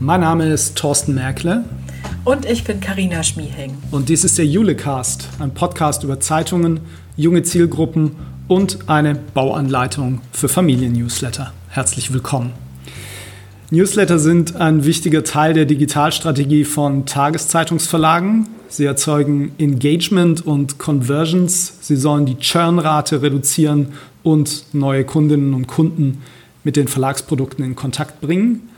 Mein Name ist Thorsten Merkle. Und ich bin Karina Schmieheng. Und dies ist der Julecast, ein Podcast über Zeitungen, junge Zielgruppen und eine Bauanleitung für Familiennewsletter. Herzlich willkommen. Newsletter sind ein wichtiger Teil der Digitalstrategie von Tageszeitungsverlagen. Sie erzeugen Engagement und Conversions. Sie sollen die Churnrate reduzieren und neue Kundinnen und Kunden mit den Verlagsprodukten in Kontakt bringen.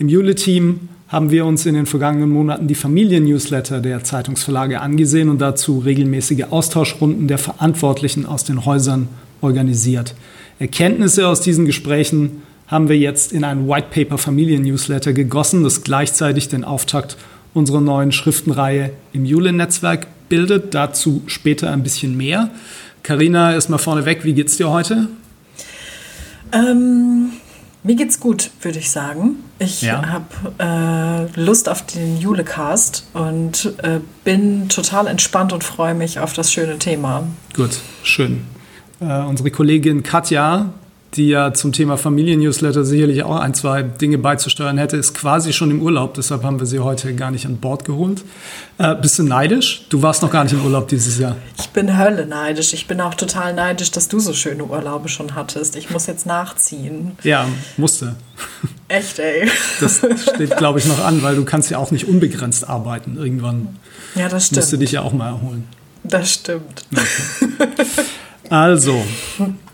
Im Jule-Team haben wir uns in den vergangenen Monaten die Familien-Newsletter der Zeitungsverlage angesehen und dazu regelmäßige Austauschrunden der Verantwortlichen aus den Häusern organisiert. Erkenntnisse aus diesen Gesprächen haben wir jetzt in ein White Paper Familien-Newsletter gegossen, das gleichzeitig den Auftakt unserer neuen Schriftenreihe im Jule-Netzwerk bildet. Dazu später ein bisschen mehr. Karina, erstmal vorneweg, wie geht's dir heute? Ähm, mir geht's gut, würde ich sagen. Ich ja. habe äh, Lust auf den Julecast und äh, bin total entspannt und freue mich auf das schöne Thema. Gut, schön. Äh, unsere Kollegin Katja die ja zum Thema Familiennewsletter sicherlich auch ein, zwei Dinge beizusteuern hätte, ist quasi schon im Urlaub. Deshalb haben wir sie heute gar nicht an Bord geholt. Äh, bist du neidisch? Du warst noch gar nicht im Urlaub dieses Jahr. Ich bin Hölle neidisch. Ich bin auch total neidisch, dass du so schöne Urlaube schon hattest. Ich muss jetzt nachziehen. Ja, musste. Echt, ey. Das steht, glaube ich, noch an, weil du kannst ja auch nicht unbegrenzt arbeiten. Irgendwann ja, das stimmt. musst du dich ja auch mal erholen. Das stimmt. Okay. Also,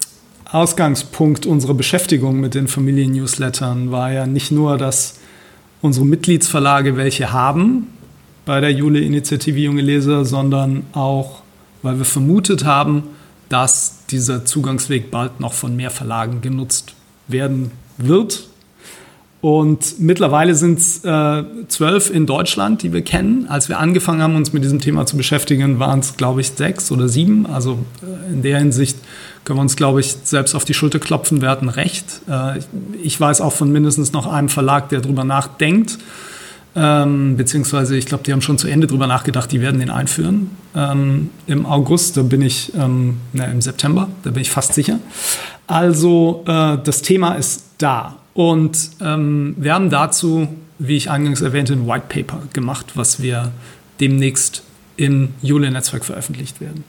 Ausgangspunkt unserer Beschäftigung mit den Familien-Newslettern war ja nicht nur, dass unsere Mitgliedsverlage welche haben bei der Jule-Initiative Junge Leser, sondern auch, weil wir vermutet haben, dass dieser Zugangsweg bald noch von mehr Verlagen genutzt werden wird und mittlerweile sind es äh, zwölf in Deutschland, die wir kennen. Als wir angefangen haben, uns mit diesem Thema zu beschäftigen, waren es, glaube ich, sechs oder sieben. Also äh, in der Hinsicht können wir uns, glaube ich, selbst auf die Schulter klopfen. Wir hatten recht. Äh, ich weiß auch von mindestens noch einem Verlag, der darüber nachdenkt. Ähm, beziehungsweise, ich glaube, die haben schon zu Ende darüber nachgedacht, die werden den einführen. Ähm, Im August, da bin ich, ähm, na, im September, da bin ich fast sicher. Also, äh, das Thema ist da. Und ähm, wir haben dazu, wie ich eingangs erwähnte, ein White Paper gemacht, was wir demnächst im Jule-Netzwerk veröffentlicht werden.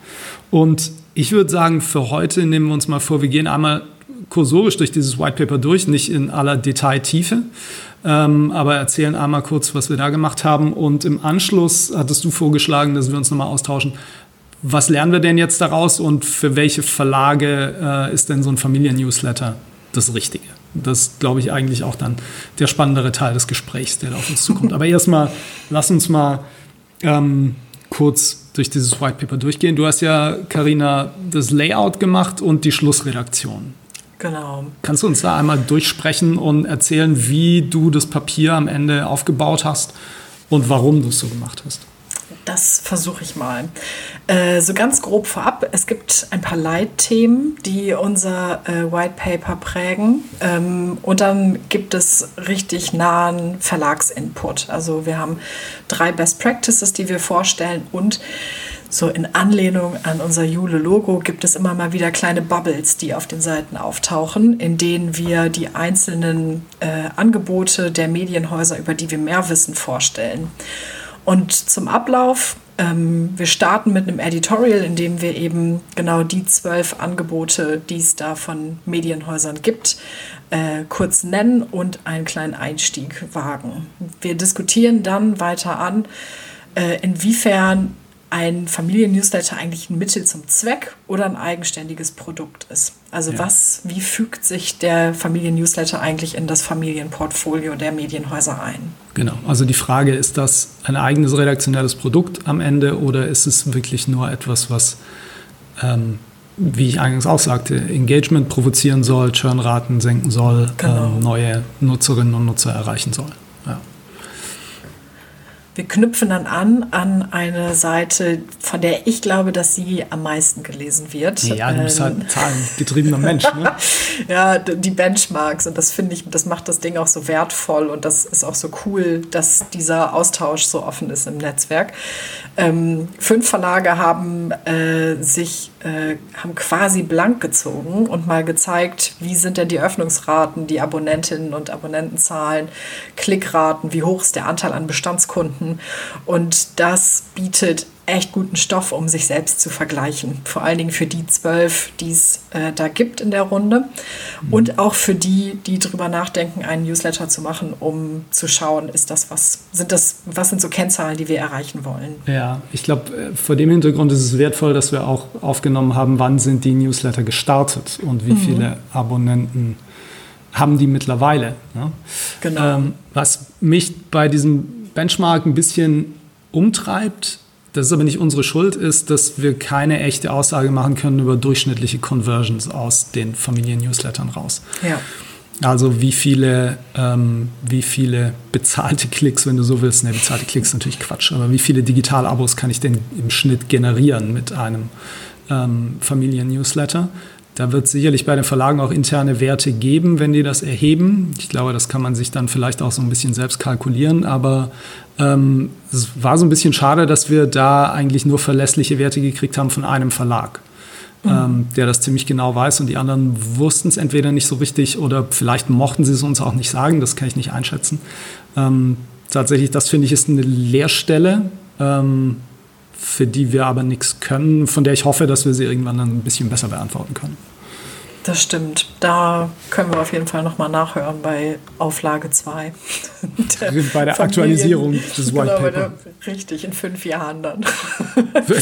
Und ich würde sagen, für heute nehmen wir uns mal vor, wir gehen einmal kursorisch durch dieses White Paper durch, nicht in aller Detailtiefe, ähm, aber erzählen einmal kurz, was wir da gemacht haben. Und im Anschluss hattest du vorgeschlagen, dass wir uns nochmal austauschen. Was lernen wir denn jetzt daraus und für welche Verlage äh, ist denn so ein Familien-Newsletter das Richtige? Das glaube ich eigentlich auch dann der spannendere Teil des Gesprächs, der da auf uns zukommt. Aber erstmal, lass uns mal ähm, kurz durch dieses White Paper durchgehen. Du hast ja, Karina, das Layout gemacht und die Schlussredaktion. Genau. Kannst du uns da einmal durchsprechen und erzählen, wie du das Papier am Ende aufgebaut hast und warum du es so gemacht hast? Das versuche ich mal. Äh, so ganz grob vorab, es gibt ein paar Leitthemen, die unser äh, White Paper prägen. Ähm, und dann gibt es richtig nahen Verlagsinput. Also wir haben drei Best Practices, die wir vorstellen und so in Anlehnung an unser Jule-Logo gibt es immer mal wieder kleine Bubbles, die auf den Seiten auftauchen, in denen wir die einzelnen äh, Angebote der Medienhäuser, über die wir mehr wissen, vorstellen. Und zum Ablauf, ähm, wir starten mit einem Editorial, in dem wir eben genau die zwölf Angebote, die es da von Medienhäusern gibt, äh, kurz nennen und einen kleinen Einstieg wagen. Wir diskutieren dann weiter an, äh, inwiefern ein Familiennewsletter eigentlich ein Mittel zum Zweck oder ein eigenständiges Produkt ist. Also ja. was, wie fügt sich der Familiennewsletter eigentlich in das Familienportfolio der Medienhäuser ein? Genau, also die Frage, ist das ein eigenes redaktionelles Produkt am Ende oder ist es wirklich nur etwas, was, ähm, wie ich eingangs auch sagte, Engagement provozieren soll, Churnraten senken soll, genau. ähm, neue Nutzerinnen und Nutzer erreichen soll? Wir knüpfen dann an an eine Seite, von der ich glaube, dass sie am meisten gelesen wird. Ja, du bist halt ähm, ein zahlengetriebener Mensch. Ne? ja, die Benchmarks und das finde ich, das macht das Ding auch so wertvoll und das ist auch so cool, dass dieser Austausch so offen ist im Netzwerk. Ähm, fünf Verlage haben äh, sich äh, haben quasi blank gezogen und mal gezeigt, wie sind denn die Öffnungsraten, die Abonnentinnen und Abonnentenzahlen, Klickraten, wie hoch ist der Anteil an Bestandskunden und das bietet echt guten Stoff, um sich selbst zu vergleichen. Vor allen Dingen für die zwölf, die es äh, da gibt in der Runde. Mhm. Und auch für die, die darüber nachdenken, einen Newsletter zu machen, um zu schauen, ist das was, sind das, was sind so Kennzahlen, die wir erreichen wollen. Ja, ich glaube, äh, vor dem Hintergrund ist es wertvoll, dass wir auch aufgenommen haben, wann sind die Newsletter gestartet und wie mhm. viele Abonnenten haben die mittlerweile. Ne? Genau. Ähm, was mich bei diesem Benchmark ein bisschen umtreibt, das ist aber nicht unsere Schuld, ist, dass wir keine echte Aussage machen können über durchschnittliche Conversions aus den Familien-Newslettern raus. Ja. Also wie viele, ähm, wie viele bezahlte Klicks, wenn du so willst, ne, bezahlte Klicks ist natürlich Quatsch, aber wie viele Digital-Abos kann ich denn im Schnitt generieren mit einem ähm, Familien-Newsletter? Da wird es sicherlich bei den Verlagen auch interne Werte geben, wenn die das erheben. Ich glaube, das kann man sich dann vielleicht auch so ein bisschen selbst kalkulieren. Aber ähm, es war so ein bisschen schade, dass wir da eigentlich nur verlässliche Werte gekriegt haben von einem Verlag, mhm. ähm, der das ziemlich genau weiß. Und die anderen wussten es entweder nicht so richtig oder vielleicht mochten sie es uns auch nicht sagen. Das kann ich nicht einschätzen. Ähm, tatsächlich, das finde ich ist eine Leerstelle. Ähm, für die wir aber nichts können, von der ich hoffe, dass wir sie irgendwann dann ein bisschen besser beantworten können. Das stimmt. Da können wir auf jeden Fall nochmal nachhören bei Auflage 2. bei der Aktualisierung des White genau, Paper. richtig, in fünf Jahren dann.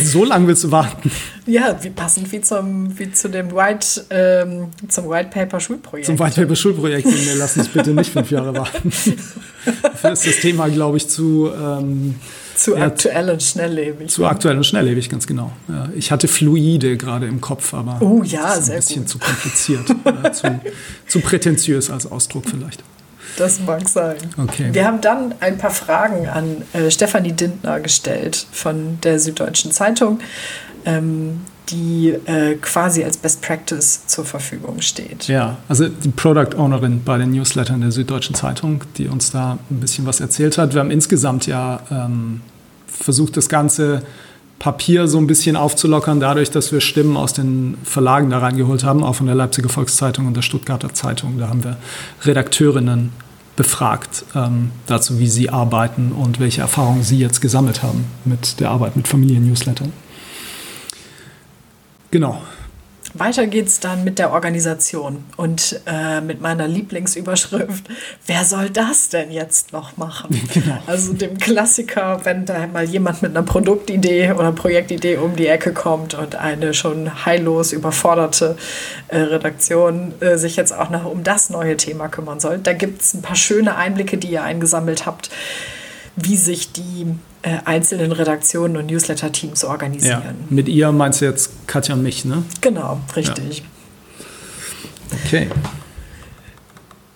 so lange willst du warten? Ja, wie passend wie, zum, wie zu dem White, ähm, zum White Paper Schulprojekt. Zum White Paper Schulprojekt. Wir lassen uns bitte nicht fünf Jahre warten. Dafür ist das Thema, glaube ich, zu... Ähm, zu ja, aktuell und schnelllebig. Zu aktuell und schnelllebig, ganz genau. Ja, ich hatte Fluide gerade im Kopf, aber oh, ja, das ist ein bisschen gut. zu kompliziert. zu, zu prätentiös als Ausdruck vielleicht. Das mag sein. Okay. Wir haben dann ein paar Fragen an äh, Stefanie Dindner gestellt von der Süddeutschen Zeitung, ähm, die äh, quasi als Best Practice zur Verfügung steht. Ja, also die Product Ownerin bei den Newslettern der Süddeutschen Zeitung, die uns da ein bisschen was erzählt hat. Wir haben insgesamt ja ähm, versucht, das ganze Papier so ein bisschen aufzulockern, dadurch, dass wir Stimmen aus den Verlagen da reingeholt haben, auch von der Leipziger Volkszeitung und der Stuttgarter Zeitung. Da haben wir Redakteurinnen befragt ähm, dazu, wie sie arbeiten und welche Erfahrungen sie jetzt gesammelt haben mit der Arbeit mit Familien-Newslettern. Genau. Weiter geht's dann mit der Organisation und äh, mit meiner Lieblingsüberschrift. Wer soll das denn jetzt noch machen? Genau. Also dem Klassiker, wenn da mal jemand mit einer Produktidee oder Projektidee um die Ecke kommt und eine schon heillos überforderte äh, Redaktion äh, sich jetzt auch noch um das neue Thema kümmern soll. Da gibt es ein paar schöne Einblicke, die ihr eingesammelt habt, wie sich die äh, einzelnen Redaktionen und Newsletter-Teams organisieren. Ja. Mit ihr meinst du jetzt Katja und mich, ne? Genau, richtig. Ja. Okay.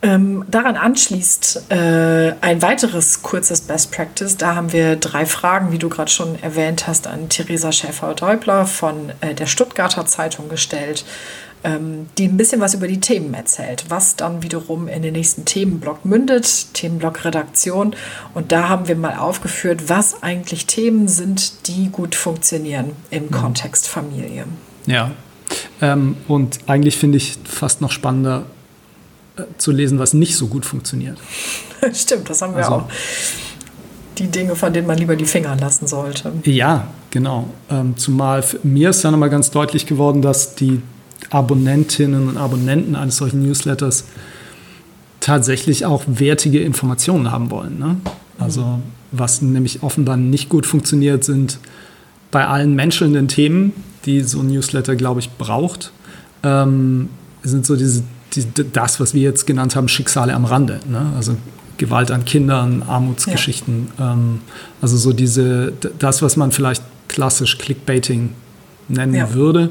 Ähm, daran anschließt äh, ein weiteres kurzes Best Practice. Da haben wir drei Fragen, wie du gerade schon erwähnt hast, an Theresa Schäfer-Däubler von äh, der Stuttgarter Zeitung gestellt die ein bisschen was über die Themen erzählt, was dann wiederum in den nächsten Themenblock mündet, Themenblock Redaktion. Und da haben wir mal aufgeführt, was eigentlich Themen sind, die gut funktionieren im mhm. Kontext Familie. Ja, ähm, und eigentlich finde ich fast noch spannender äh, zu lesen, was nicht so gut funktioniert. Stimmt, das haben wir also, auch die Dinge, von denen man lieber die Finger lassen sollte. Ja, genau. Ähm, zumal mir ist dann nochmal ganz deutlich geworden, dass die Abonnentinnen und Abonnenten eines solchen Newsletters tatsächlich auch wertige Informationen haben wollen. Ne? Also was nämlich offenbar nicht gut funktioniert, sind bei allen menschelnden Themen, die so ein Newsletter, glaube ich, braucht, ähm, sind so diese, die, das, was wir jetzt genannt haben, Schicksale am Rande. Ne? Also Gewalt an Kindern, Armutsgeschichten. Ja. Ähm, also so diese, das, was man vielleicht klassisch Clickbaiting nennen ja. würde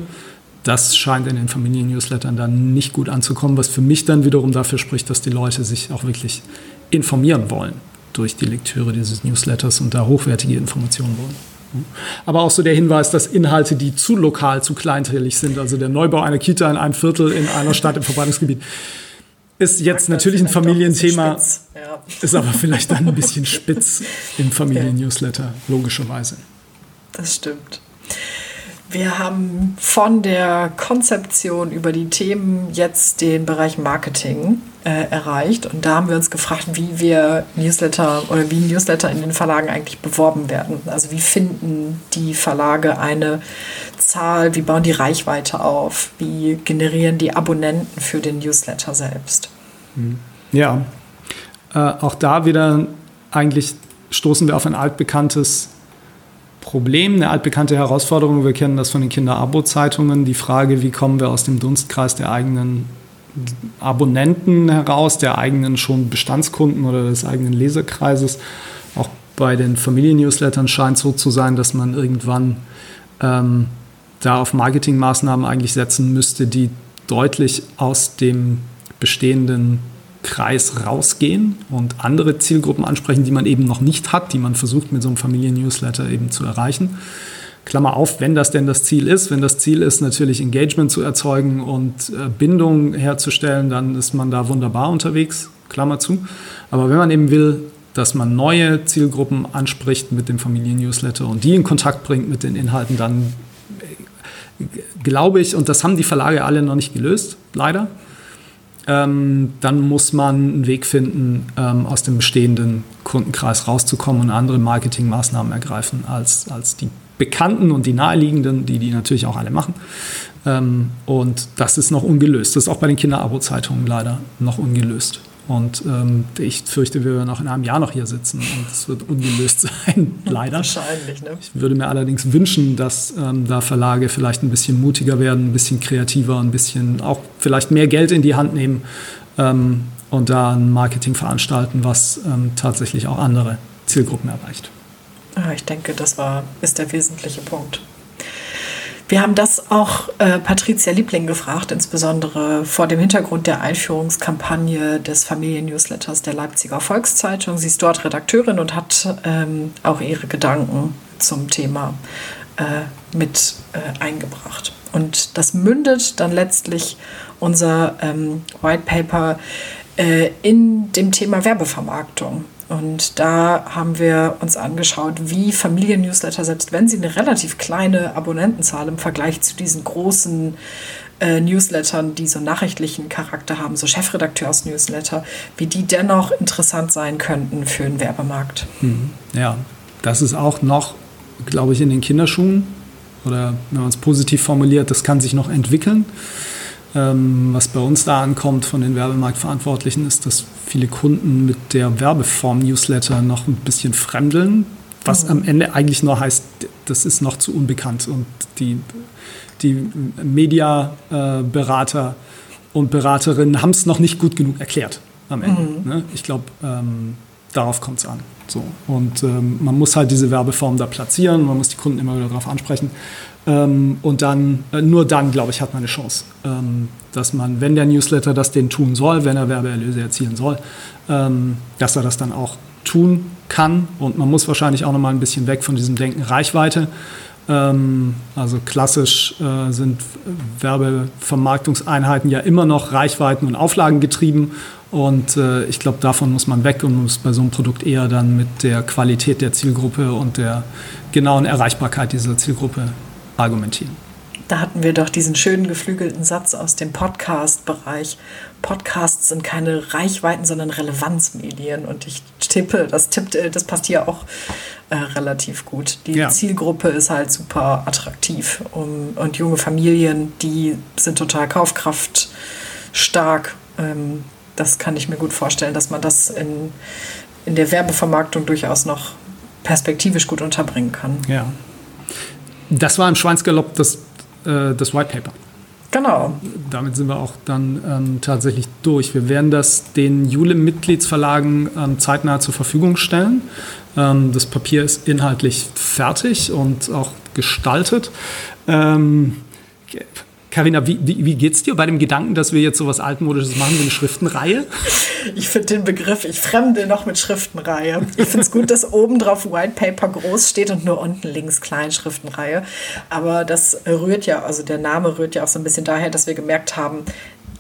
das scheint in den Familien-Newslettern dann nicht gut anzukommen, was für mich dann wiederum dafür spricht, dass die Leute sich auch wirklich informieren wollen durch die Lektüre dieses Newsletters und da hochwertige Informationen wollen. Aber auch so der Hinweis, dass Inhalte, die zu lokal, zu kleinteilig sind, also der Neubau einer Kita in einem Viertel in einer Stadt im Verbreitungsgebiet, ist jetzt natürlich ein Familienthema, ja. ist aber vielleicht dann ein bisschen spitz im Familien-Newsletter, logischerweise. Das stimmt. Wir haben von der Konzeption über die Themen jetzt den Bereich Marketing äh, erreicht. Und da haben wir uns gefragt, wie wir Newsletter oder wie Newsletter in den Verlagen eigentlich beworben werden. Also wie finden die Verlage eine Zahl, wie bauen die Reichweite auf, wie generieren die Abonnenten für den Newsletter selbst. Hm. Ja, äh, auch da wieder eigentlich stoßen wir auf ein altbekanntes Problem, eine altbekannte Herausforderung. Wir kennen das von den Kinder-Abo-Zeitungen. Die Frage, wie kommen wir aus dem Dunstkreis der eigenen Abonnenten heraus, der eigenen schon Bestandskunden oder des eigenen Leserkreises. Auch bei den Familien-Newslettern scheint es so zu sein, dass man irgendwann ähm, da auf Marketingmaßnahmen eigentlich setzen müsste, die deutlich aus dem bestehenden Kreis rausgehen und andere Zielgruppen ansprechen, die man eben noch nicht hat, die man versucht mit so einem Familien-Newsletter eben zu erreichen. Klammer auf, wenn das denn das Ziel ist. Wenn das Ziel ist, natürlich Engagement zu erzeugen und äh, Bindung herzustellen, dann ist man da wunderbar unterwegs, Klammer zu. Aber wenn man eben will, dass man neue Zielgruppen anspricht mit dem Familien-Newsletter und die in Kontakt bringt mit den Inhalten, dann äh, glaube ich, und das haben die Verlage alle noch nicht gelöst, leider, ähm, dann muss man einen Weg finden, ähm, aus dem bestehenden Kundenkreis rauszukommen und andere Marketingmaßnahmen ergreifen als, als die bekannten und die naheliegenden, die die natürlich auch alle machen. Ähm, und das ist noch ungelöst. Das ist auch bei den Kinderabo-Zeitungen leider noch ungelöst. Und ähm, ich fürchte, wir werden auch in einem Jahr noch hier sitzen und es wird ungelöst sein, leider. Wahrscheinlich, ne? Ich würde mir allerdings wünschen, dass ähm, da Verlage vielleicht ein bisschen mutiger werden, ein bisschen kreativer, ein bisschen auch vielleicht mehr Geld in die Hand nehmen ähm, und da ein Marketing veranstalten, was ähm, tatsächlich auch andere Zielgruppen erreicht. Ja, ich denke, das war, ist der wesentliche Punkt. Wir haben das auch äh, Patricia Liebling gefragt, insbesondere vor dem Hintergrund der Einführungskampagne des Familien-Newsletters der Leipziger Volkszeitung. Sie ist dort Redakteurin und hat ähm, auch ihre Gedanken zum Thema äh, mit äh, eingebracht. Und das mündet dann letztlich unser ähm, White Paper äh, in dem Thema Werbevermarktung. Und da haben wir uns angeschaut, wie Familien-Newsletter, selbst wenn sie eine relativ kleine Abonnentenzahl im Vergleich zu diesen großen äh, Newslettern, die so nachrichtlichen Charakter haben, so Chefredakteurs-Newsletter, wie die dennoch interessant sein könnten für den Werbemarkt. Mhm. Ja, das ist auch noch, glaube ich, in den Kinderschuhen oder wenn man es positiv formuliert, das kann sich noch entwickeln. Ähm, was bei uns da ankommt von den Werbemarktverantwortlichen ist, dass viele Kunden mit der Werbeform Newsletter noch ein bisschen fremdeln, was mhm. am Ende eigentlich nur heißt, das ist noch zu unbekannt und die, die Mediaberater äh, und Beraterinnen haben es noch nicht gut genug erklärt am Ende. Mhm. Ne? Ich glaube, ähm, darauf kommt es an. So. Und ähm, man muss halt diese Werbeform da platzieren, man muss die Kunden immer wieder darauf ansprechen. Ähm, und dann, äh, nur dann, glaube ich, hat man eine Chance, ähm, dass man, wenn der Newsletter das denn tun soll, wenn er Werbeerlöse erzielen soll, ähm, dass er das dann auch tun kann. Und man muss wahrscheinlich auch noch mal ein bisschen weg von diesem Denken Reichweite. Ähm, also klassisch äh, sind Werbevermarktungseinheiten ja immer noch Reichweiten und Auflagen getrieben. Und äh, ich glaube, davon muss man weg und muss bei so einem Produkt eher dann mit der Qualität der Zielgruppe und der genauen Erreichbarkeit dieser Zielgruppe argumentieren. Da hatten wir doch diesen schönen geflügelten Satz aus dem Podcast-Bereich. Podcasts sind keine Reichweiten, sondern Relevanzmedien. Und ich tippe, das tippt, äh, das passt hier auch äh, relativ gut. Die ja. Zielgruppe ist halt super attraktiv. Um, und junge Familien, die sind total kaufkraftstark. Ähm, das kann ich mir gut vorstellen, dass man das in, in der Werbevermarktung durchaus noch perspektivisch gut unterbringen kann. Ja, das war im Schweinsgalopp das, äh, das White Paper. Genau. Damit sind wir auch dann ähm, tatsächlich durch. Wir werden das den Jule-Mitgliedsverlagen ähm, zeitnah zur Verfügung stellen. Ähm, das Papier ist inhaltlich fertig und auch gestaltet. Carina, wie, wie, wie geht's dir bei dem Gedanken, dass wir jetzt sowas altmodisches machen wie eine Schriftenreihe? Ich finde den Begriff, ich fremde noch mit Schriftenreihe. Ich finde es gut, dass oben drauf White Paper groß steht und nur unten links klein Schriftenreihe. Aber das rührt ja, also der Name rührt ja auch so ein bisschen daher, dass wir gemerkt haben,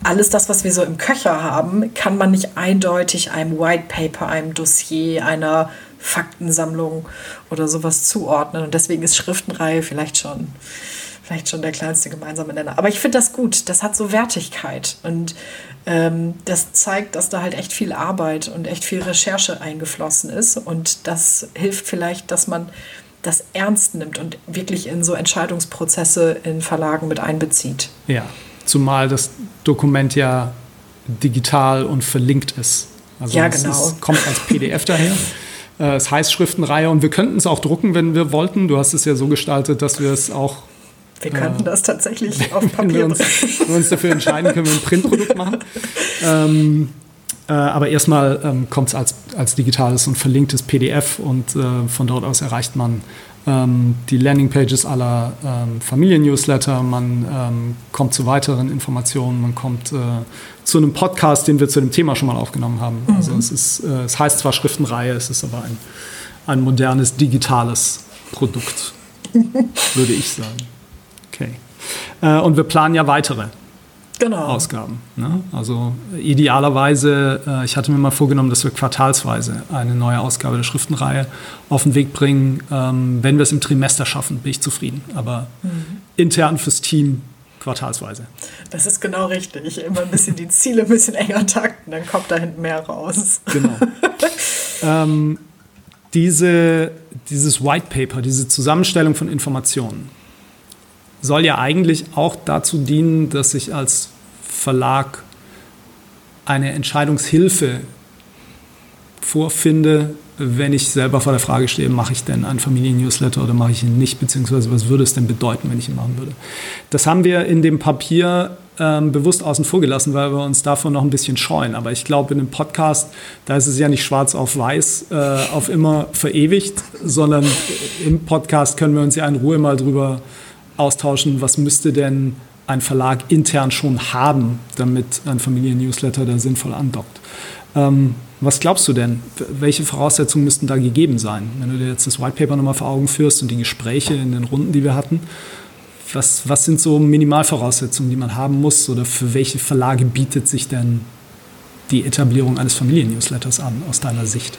alles das, was wir so im Köcher haben, kann man nicht eindeutig einem White Paper, einem Dossier, einer Faktensammlung oder sowas zuordnen. Und deswegen ist Schriftenreihe vielleicht schon, vielleicht schon der kleinste gemeinsame Nenner. Aber ich finde das gut. Das hat so Wertigkeit. Und ähm, das zeigt, dass da halt echt viel Arbeit und echt viel Recherche eingeflossen ist. Und das hilft vielleicht, dass man das ernst nimmt und wirklich in so Entscheidungsprozesse in Verlagen mit einbezieht. Ja, zumal das Dokument ja digital und verlinkt ist. Also ja, genau. Es kommt als PDF daher. Äh, es heißt Schriftenreihe und wir könnten es auch drucken, wenn wir wollten. Du hast es ja so gestaltet, dass wir es auch. Wir könnten das tatsächlich auf Papier wenn wir, uns, wenn wir uns dafür entscheiden, können wir ein Printprodukt machen. Ähm, äh, aber erstmal ähm, kommt es als, als digitales und verlinktes PDF und äh, von dort aus erreicht man ähm, die Landingpages aller ähm, Familien-Newsletter, man ähm, kommt zu weiteren Informationen, man kommt äh, zu einem Podcast, den wir zu dem Thema schon mal aufgenommen haben. Mhm. Also es, ist, äh, es heißt zwar Schriftenreihe, es ist aber ein, ein modernes, digitales Produkt, würde ich sagen. Äh, und wir planen ja weitere genau. Ausgaben. Ne? Also idealerweise, äh, ich hatte mir mal vorgenommen, dass wir quartalsweise eine neue Ausgabe der Schriftenreihe auf den Weg bringen. Ähm, wenn wir es im Trimester schaffen, bin ich zufrieden. Aber mhm. intern fürs Team quartalsweise. Das ist genau richtig. Immer ein bisschen die Ziele ein bisschen enger takten, dann kommt da hinten mehr raus. Genau. ähm, diese, dieses White Paper, diese Zusammenstellung von Informationen, soll ja eigentlich auch dazu dienen, dass ich als Verlag eine Entscheidungshilfe vorfinde, wenn ich selber vor der Frage stehe, mache ich denn einen Familien-Newsletter oder mache ich ihn nicht, beziehungsweise was würde es denn bedeuten, wenn ich ihn machen würde. Das haben wir in dem Papier ähm, bewusst außen vor gelassen, weil wir uns davon noch ein bisschen scheuen. Aber ich glaube, in einem Podcast, da ist es ja nicht schwarz auf weiß äh, auf immer verewigt, sondern im Podcast können wir uns ja in Ruhe mal drüber austauschen, was müsste denn ein Verlag intern schon haben, damit ein Familien-Newsletter da sinnvoll andockt. Ähm, was glaubst du denn? Welche Voraussetzungen müssten da gegeben sein? Wenn du dir jetzt das White Paper nochmal vor Augen führst und die Gespräche in den Runden, die wir hatten, was, was sind so Minimalvoraussetzungen, die man haben muss? Oder für welche Verlage bietet sich denn die Etablierung eines Familien-Newsletters an, aus deiner Sicht?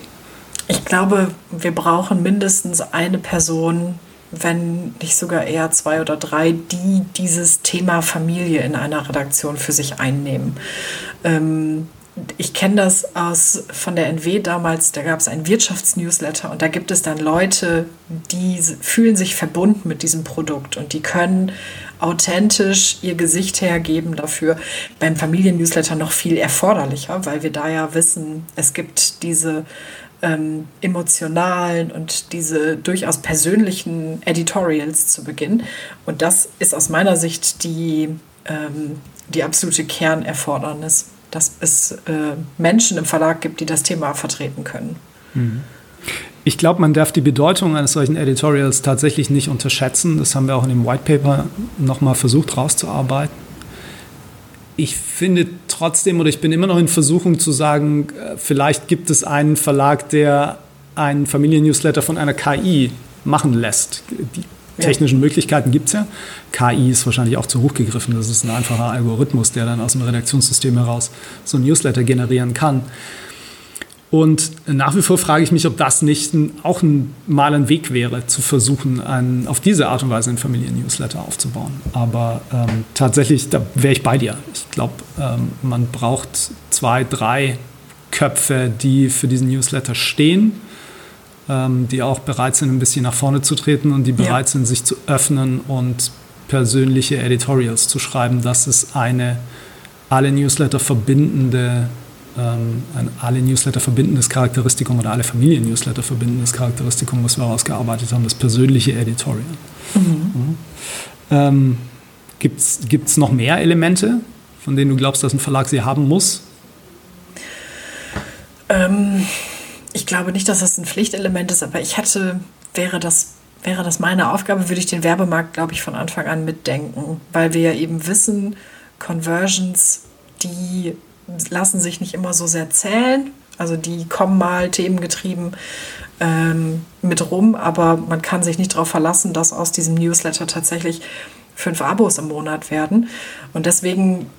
Ich glaube, wir brauchen mindestens eine Person, wenn nicht sogar eher zwei oder drei, die dieses Thema Familie in einer Redaktion für sich einnehmen. Ähm, ich kenne das aus von der NW damals, da gab es einen Wirtschaftsnewsletter und da gibt es dann Leute, die fühlen sich verbunden mit diesem Produkt und die können authentisch ihr Gesicht hergeben dafür. Beim Familiennewsletter noch viel erforderlicher, weil wir da ja wissen, es gibt diese ähm, emotionalen und diese durchaus persönlichen Editorials zu Beginn. Und das ist aus meiner Sicht die, ähm, die absolute Kernerfordernis, dass es äh, Menschen im Verlag gibt, die das Thema vertreten können. Mhm. Ich glaube, man darf die Bedeutung eines solchen Editorials tatsächlich nicht unterschätzen. Das haben wir auch in dem White Paper nochmal versucht rauszuarbeiten ich finde trotzdem oder ich bin immer noch in Versuchung zu sagen, äh, vielleicht gibt es einen Verlag, der einen Familiennewsletter von einer KI machen lässt. Die technischen ja. Möglichkeiten gibt es ja. KI ist wahrscheinlich auch zu hoch gegriffen. Das ist ein einfacher Algorithmus, der dann aus dem Redaktionssystem heraus so ein Newsletter generieren kann. Und nach wie vor frage ich mich, ob das nicht ein, auch ein, mal ein Weg wäre, zu versuchen, ein, auf diese Art und Weise einen Familien-Newsletter aufzubauen. Aber ähm, tatsächlich, da wäre ich bei dir. Ich glaube, ähm, man braucht zwei, drei Köpfe, die für diesen Newsletter stehen, ähm, die auch bereit sind, ein bisschen nach vorne zu treten und die bereit ja. sind, sich zu öffnen und persönliche Editorials zu schreiben. Das ist eine alle Newsletter verbindende ähm, ein alle Newsletter verbindendes Charakteristikum oder alle Familien-Newsletter verbindendes Charakteristikum, was wir ausgearbeitet haben, das persönliche Editorial. Mhm. Mhm. Ähm, Gibt es noch mehr Elemente, von denen du glaubst, dass ein Verlag sie haben muss? Ähm, ich glaube nicht, dass das ein Pflichtelement ist, aber ich hätte, wäre das wäre das meine Aufgabe, würde ich den Werbemarkt, glaube ich, von Anfang an mitdenken, weil wir ja eben wissen, Conversions, die lassen sich nicht immer so sehr zählen. Also die kommen mal themengetrieben ähm, mit rum, aber man kann sich nicht darauf verlassen, dass aus diesem Newsletter tatsächlich fünf Abos im Monat werden. Und deswegen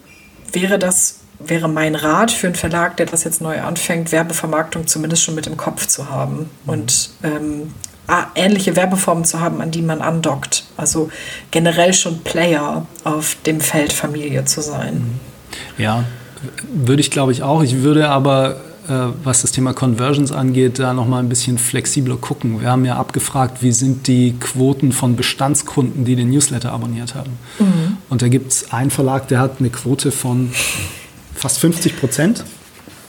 wäre das wäre mein Rat für einen Verlag, der das jetzt neu anfängt, Werbevermarktung zumindest schon mit im Kopf zu haben mhm. und ähm, ähnliche Werbeformen zu haben, an die man andockt. Also generell schon Player auf dem Feld Familie zu sein. Ja, würde ich glaube ich auch. Ich würde aber äh, was das Thema Conversions angeht, da noch mal ein bisschen flexibler gucken. Wir haben ja abgefragt, wie sind die Quoten von Bestandskunden, die den Newsletter abonniert haben. Mhm. Und da gibt es einen Verlag, der hat eine Quote von fast 50 Prozent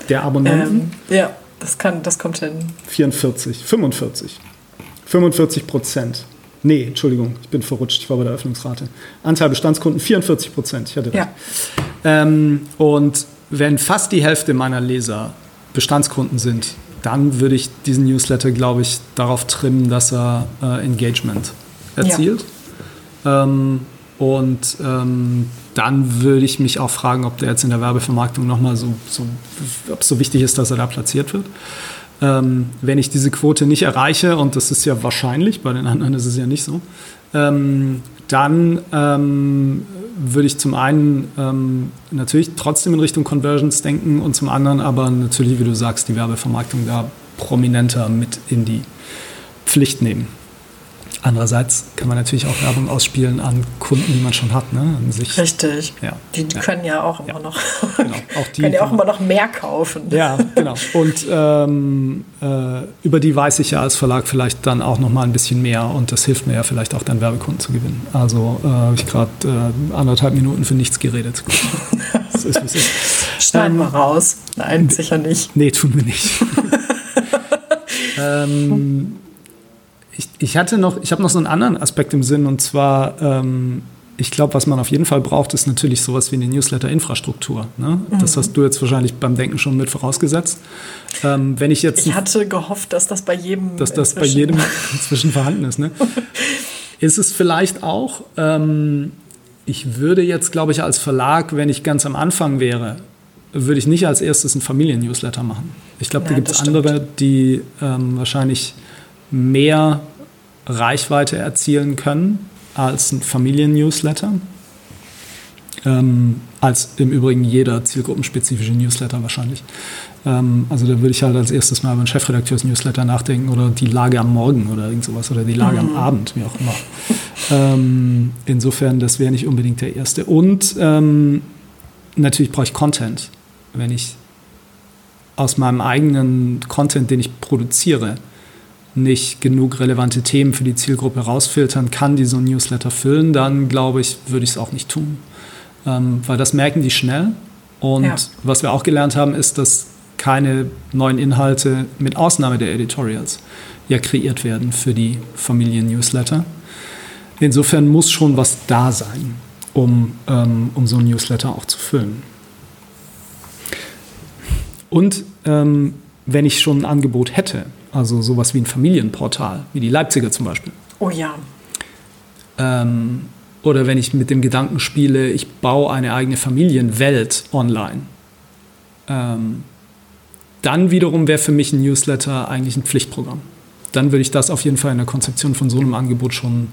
der Abonnenten. Ähm, ja, das, kann, das kommt hin. 44, 45. 45 Prozent. Nee, Entschuldigung, ich bin verrutscht, ich war bei der Öffnungsrate. Anteil Bestandskunden 44 Prozent, ich hatte recht. Ja. Ähm, und wenn fast die Hälfte meiner Leser Bestandskunden sind, dann würde ich diesen Newsletter, glaube ich, darauf trimmen, dass er äh, Engagement erzielt. Ja. Ähm, und ähm, dann würde ich mich auch fragen, ob der jetzt in der Werbevermarktung nochmal so, so, ob es so wichtig ist, dass er da platziert wird. Ähm, wenn ich diese Quote nicht erreiche, und das ist ja wahrscheinlich, bei den anderen ist es ja nicht so, ähm, dann ähm, würde ich zum einen ähm, natürlich trotzdem in Richtung Conversions denken und zum anderen aber natürlich, wie du sagst, die Werbevermarktung da prominenter mit in die Pflicht nehmen. Andererseits kann man natürlich auch Werbung ausspielen an Kunden, die man schon hat. Ne? Richtig. Ja. Die, ja. können ja auch immer ja. noch genau. auch die, können ja auch immer noch mehr kaufen. Ja, genau. Und ähm, äh, über die weiß ich ja als Verlag vielleicht dann auch noch mal ein bisschen mehr und das hilft mir ja vielleicht auch dann Werbekunden zu gewinnen. Also äh, habe ich gerade äh, anderthalb Minuten für nichts geredet. das ist, ist. Schneiden ähm, wir raus. Nein, sicher nicht. Nee, tun wir nicht. ähm, ich, ich hatte noch, ich habe noch so einen anderen Aspekt im Sinn und zwar, ähm, ich glaube, was man auf jeden Fall braucht, ist natürlich sowas wie eine Newsletter-Infrastruktur. Ne? Mhm. Das hast du jetzt wahrscheinlich beim Denken schon mit vorausgesetzt. Ähm, wenn ich jetzt, ich hatte gehofft, dass das bei jedem, dass das bei jedem inzwischen vorhanden ist. Ne? ist es vielleicht auch? Ähm, ich würde jetzt, glaube ich, als Verlag, wenn ich ganz am Anfang wäre, würde ich nicht als erstes einen Familien-Newsletter machen. Ich glaube, da gibt es andere, die ähm, wahrscheinlich mehr Reichweite erzielen können als ein Familien-Newsletter. Ähm, als im Übrigen jeder zielgruppenspezifische Newsletter wahrscheinlich. Ähm, also da würde ich halt als erstes mal über einen Chefredakteurs-Newsletter nachdenken oder die Lage am Morgen oder irgend sowas oder die Lage mhm. am Abend, wie auch immer. ähm, insofern, das wäre nicht unbedingt der erste. Und ähm, natürlich brauche ich Content. Wenn ich aus meinem eigenen Content, den ich produziere, nicht genug relevante Themen für die Zielgruppe rausfiltern kann, die so ein Newsletter füllen, dann glaube ich, würde ich es auch nicht tun. Ähm, weil das merken die schnell. Und ja. was wir auch gelernt haben, ist, dass keine neuen Inhalte, mit Ausnahme der Editorials, ja kreiert werden für die Familien-Newsletter. Insofern muss schon was da sein, um, ähm, um so ein Newsletter auch zu füllen. Und ähm, wenn ich schon ein Angebot hätte, also sowas wie ein Familienportal, wie die Leipziger zum Beispiel. Oh ja. Ähm, oder wenn ich mit dem Gedanken spiele, ich baue eine eigene Familienwelt online. Ähm, dann wiederum wäre für mich ein Newsletter eigentlich ein Pflichtprogramm. Dann würde ich das auf jeden Fall in der Konzeption von so einem Angebot schon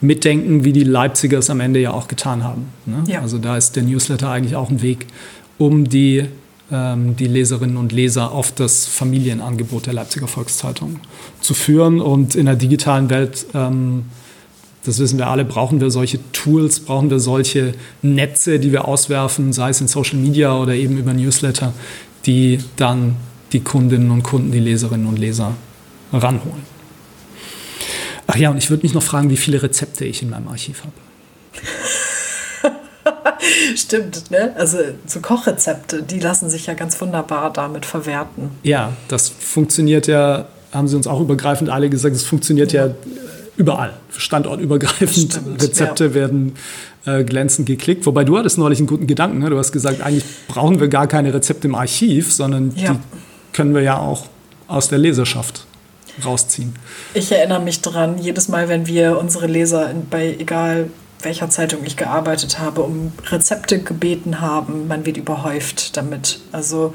mitdenken, wie die Leipziger es am Ende ja auch getan haben. Ne? Ja. Also da ist der Newsletter eigentlich auch ein Weg, um die die Leserinnen und Leser auf das Familienangebot der Leipziger Volkszeitung zu führen. Und in der digitalen Welt, ähm, das wissen wir alle, brauchen wir solche Tools, brauchen wir solche Netze, die wir auswerfen, sei es in Social Media oder eben über Newsletter, die dann die Kundinnen und Kunden, die Leserinnen und Leser ranholen. Ach ja, und ich würde mich noch fragen, wie viele Rezepte ich in meinem Archiv habe. Stimmt, ne? Also so Kochrezepte, die lassen sich ja ganz wunderbar damit verwerten. Ja, das funktioniert ja, haben sie uns auch übergreifend alle gesagt, es funktioniert ja, ja überall, standortübergreifend. Stimmt, Rezepte ja. werden äh, glänzend geklickt. Wobei du hattest neulich einen guten Gedanken. Ne? Du hast gesagt, eigentlich brauchen wir gar keine Rezepte im Archiv, sondern ja. die können wir ja auch aus der Leserschaft rausziehen. Ich erinnere mich dran, jedes Mal, wenn wir unsere Leser bei egal welcher Zeitung ich gearbeitet habe, um Rezepte gebeten haben, man wird überhäuft damit. Also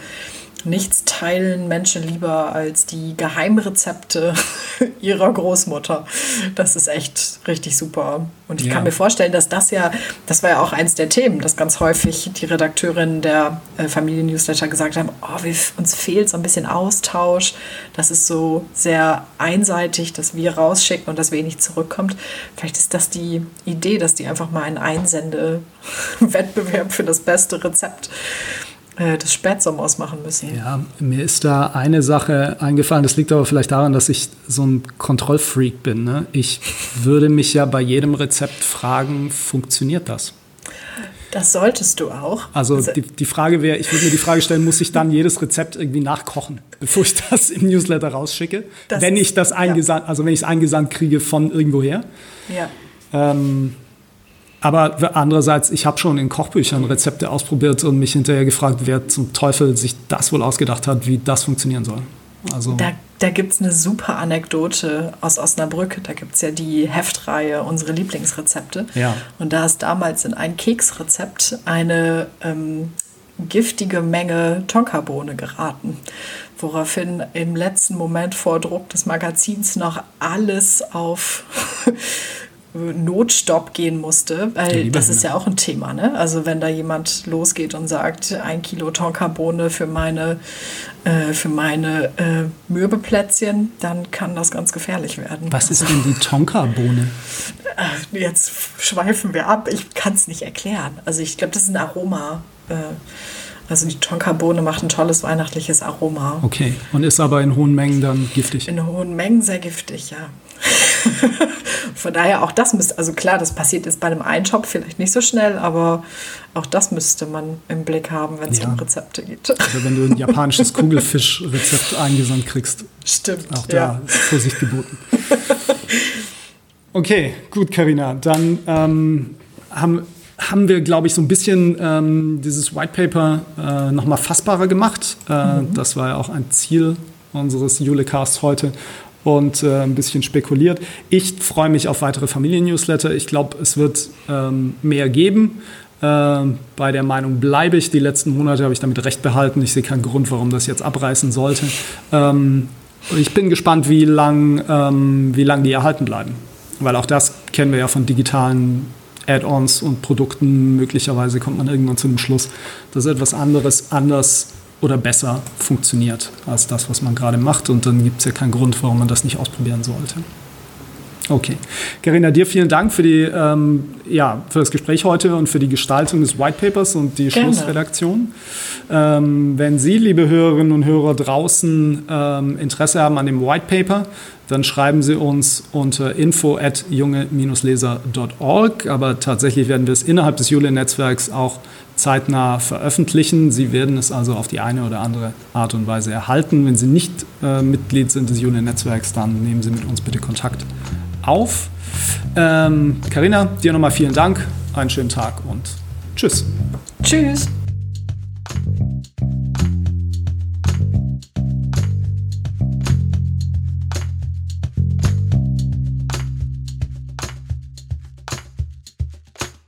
Nichts teilen Menschen lieber als die Geheimrezepte ihrer Großmutter. Das ist echt richtig super. Und ich ja. kann mir vorstellen, dass das ja, das war ja auch eins der Themen, dass ganz häufig die Redakteurinnen der äh, Familien-Newsletter gesagt haben, oh, wir, uns fehlt so ein bisschen Austausch. Das ist so sehr einseitig, dass wir rausschicken und dass wenig zurückkommt. Vielleicht ist das die Idee, dass die einfach mal einen Einsende-Wettbewerb für das beste Rezept äh, des Spätsommers machen müssen. Ja, mir ist da eine Sache eingefallen. Das liegt aber vielleicht daran, dass ich so ein Kontrollfreak bin. Ne? Ich würde mich ja bei jedem Rezept fragen, funktioniert das? Das solltest du auch. Also, also die, die Frage wäre, ich würde mir die Frage stellen, muss ich dann jedes Rezept irgendwie nachkochen, bevor ich das im Newsletter rausschicke? wenn ich das eingesandt, ja. also wenn ich es eingesandt kriege von irgendwoher. Ja. Ähm, aber andererseits, ich habe schon in Kochbüchern Rezepte ausprobiert und mich hinterher gefragt, wer zum Teufel sich das wohl ausgedacht hat, wie das funktionieren soll. Also da da gibt es eine super Anekdote aus Osnabrück. Da gibt es ja die Heftreihe Unsere Lieblingsrezepte. Ja. Und da ist damals in ein Keksrezept eine ähm, giftige Menge Tonkabohne geraten. Woraufhin im letzten Moment vor Druck des Magazins noch alles auf Notstopp gehen musste, weil das ist ja auch ein Thema. Ne? Also wenn da jemand losgeht und sagt, ein Kilo Tonkabohne für meine, äh, für meine äh, Mürbeplätzchen, dann kann das ganz gefährlich werden. Was ist denn die Tonkabohne? Äh, jetzt schweifen wir ab. Ich kann es nicht erklären. Also ich glaube, das ist ein Aroma. Äh, also die Tonkabohne macht ein tolles weihnachtliches Aroma. Okay, und ist aber in hohen Mengen dann giftig? In hohen Mengen sehr giftig, ja. Von daher auch das müsste, also klar, das passiert jetzt bei einem Einshop vielleicht nicht so schnell, aber auch das müsste man im Blick haben, wenn es ja. um Rezepte geht. Oder wenn du ein japanisches Kugelfischrezept eingesandt kriegst. Stimmt. Auch da ja. Vorsicht geboten. Okay, gut, Karina. Dann ähm, haben, haben wir, glaube ich, so ein bisschen ähm, dieses White Paper äh, nochmal fassbarer gemacht. Äh, mhm. Das war ja auch ein Ziel unseres Julecasts heute und äh, ein bisschen spekuliert. Ich freue mich auf weitere Familien-Newsletter. Ich glaube, es wird ähm, mehr geben. Äh, bei der Meinung bleibe ich. Die letzten Monate habe ich damit recht behalten. Ich sehe keinen Grund, warum das jetzt abreißen sollte. Ähm, ich bin gespannt, wie lang, ähm, wie lang die erhalten bleiben. Weil auch das kennen wir ja von digitalen Add-ons und Produkten. Möglicherweise kommt man irgendwann zu dem Schluss, dass etwas anderes anders oder besser funktioniert als das, was man gerade macht. Und dann gibt es ja keinen Grund, warum man das nicht ausprobieren sollte. Okay. Carina, dir vielen Dank für, die, ähm, ja, für das Gespräch heute und für die Gestaltung des White Papers und die Gerne. Schlussredaktion. Ähm, wenn Sie, liebe Hörerinnen und Hörer draußen, ähm, Interesse haben an dem White Paper, dann schreiben Sie uns unter info at junge-leser.org. Aber tatsächlich werden wir es innerhalb des Julia-Netzwerks auch zeitnah veröffentlichen. Sie werden es also auf die eine oder andere Art und Weise erhalten. Wenn Sie nicht äh, Mitglied sind des Julia-Netzwerks, dann nehmen Sie mit uns bitte Kontakt auf. Carina, ähm, dir nochmal vielen Dank, einen schönen Tag und tschüss. Tschüss.